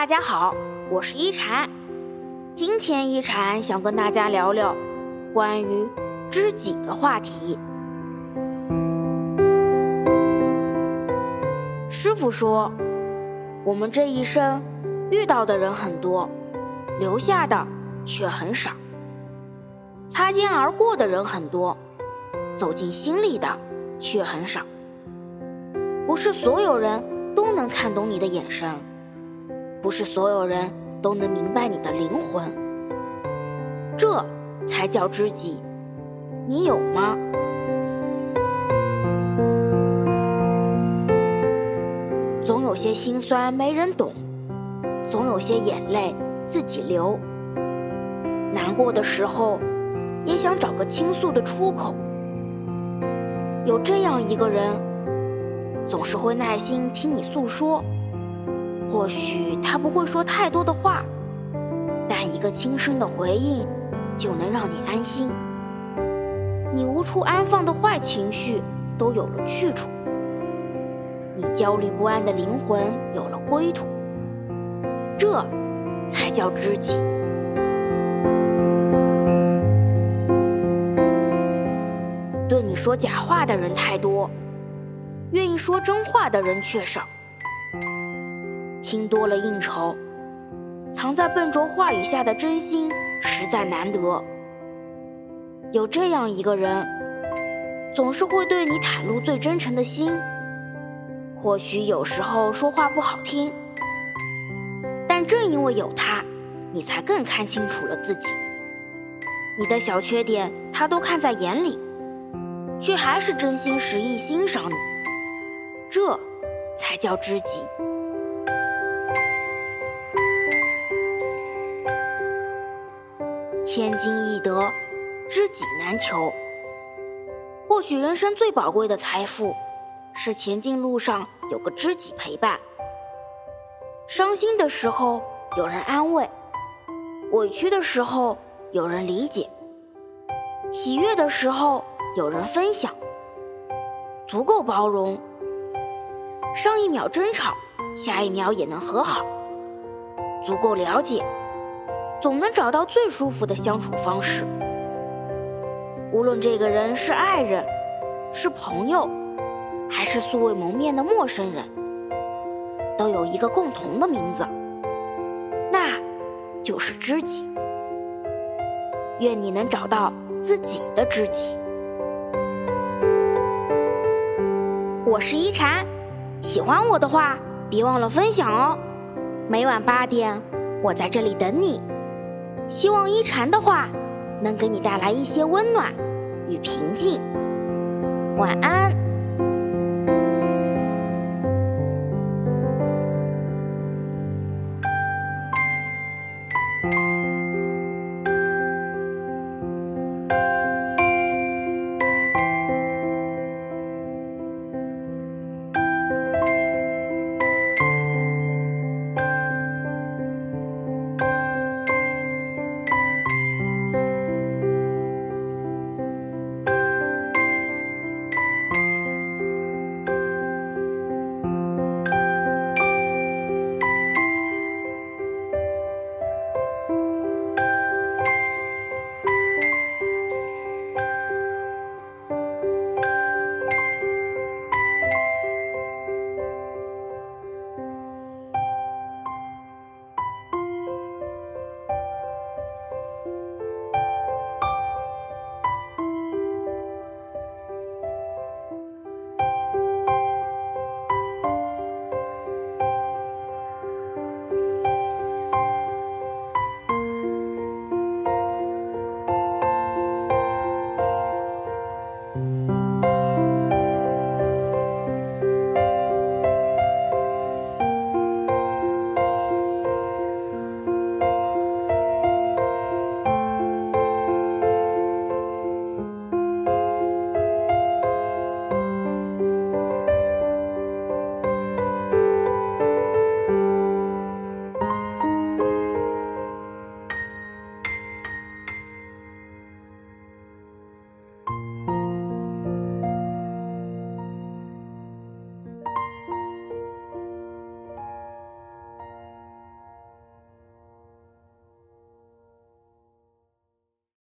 大家好，我是一禅。今天一禅想跟大家聊聊关于知己的话题。师傅说，我们这一生遇到的人很多，留下的却很少；擦肩而过的人很多，走进心里的却很少。不是所有人都能看懂你的眼神，不是所有人都能明白你的灵魂。这才叫知己，你有吗？总有些心酸没人懂，总有些眼泪自己流。难过的时候，也想找个倾诉的出口。有这样一个人。总是会耐心听你诉说，或许他不会说太多的话，但一个轻声的回应就能让你安心。你无处安放的坏情绪都有了去处，你焦虑不安的灵魂有了归途，这才叫知己。对你说假话的人太多。愿意说真话的人却少，听多了应酬，藏在笨拙话语下的真心实在难得。有这样一个人，总是会对你袒露最真诚的心。或许有时候说话不好听，但正因为有他，你才更看清楚了自己。你的小缺点他都看在眼里，却还是真心实意欣赏你。这才叫知己。千金易得，知己难求。或许人生最宝贵的财富，是前进路上有个知己陪伴。伤心的时候有人安慰，委屈的时候有人理解，喜悦的时候有人分享，足够包容。上一秒争吵，下一秒也能和好。足够了解，总能找到最舒服的相处方式。无论这个人是爱人、是朋友，还是素未谋面的陌生人，都有一个共同的名字，那就是知己。愿你能找到自己的知己。我是一禅。喜欢我的话，别忘了分享哦。每晚八点，我在这里等你。希望一禅的话能给你带来一些温暖与平静。晚安。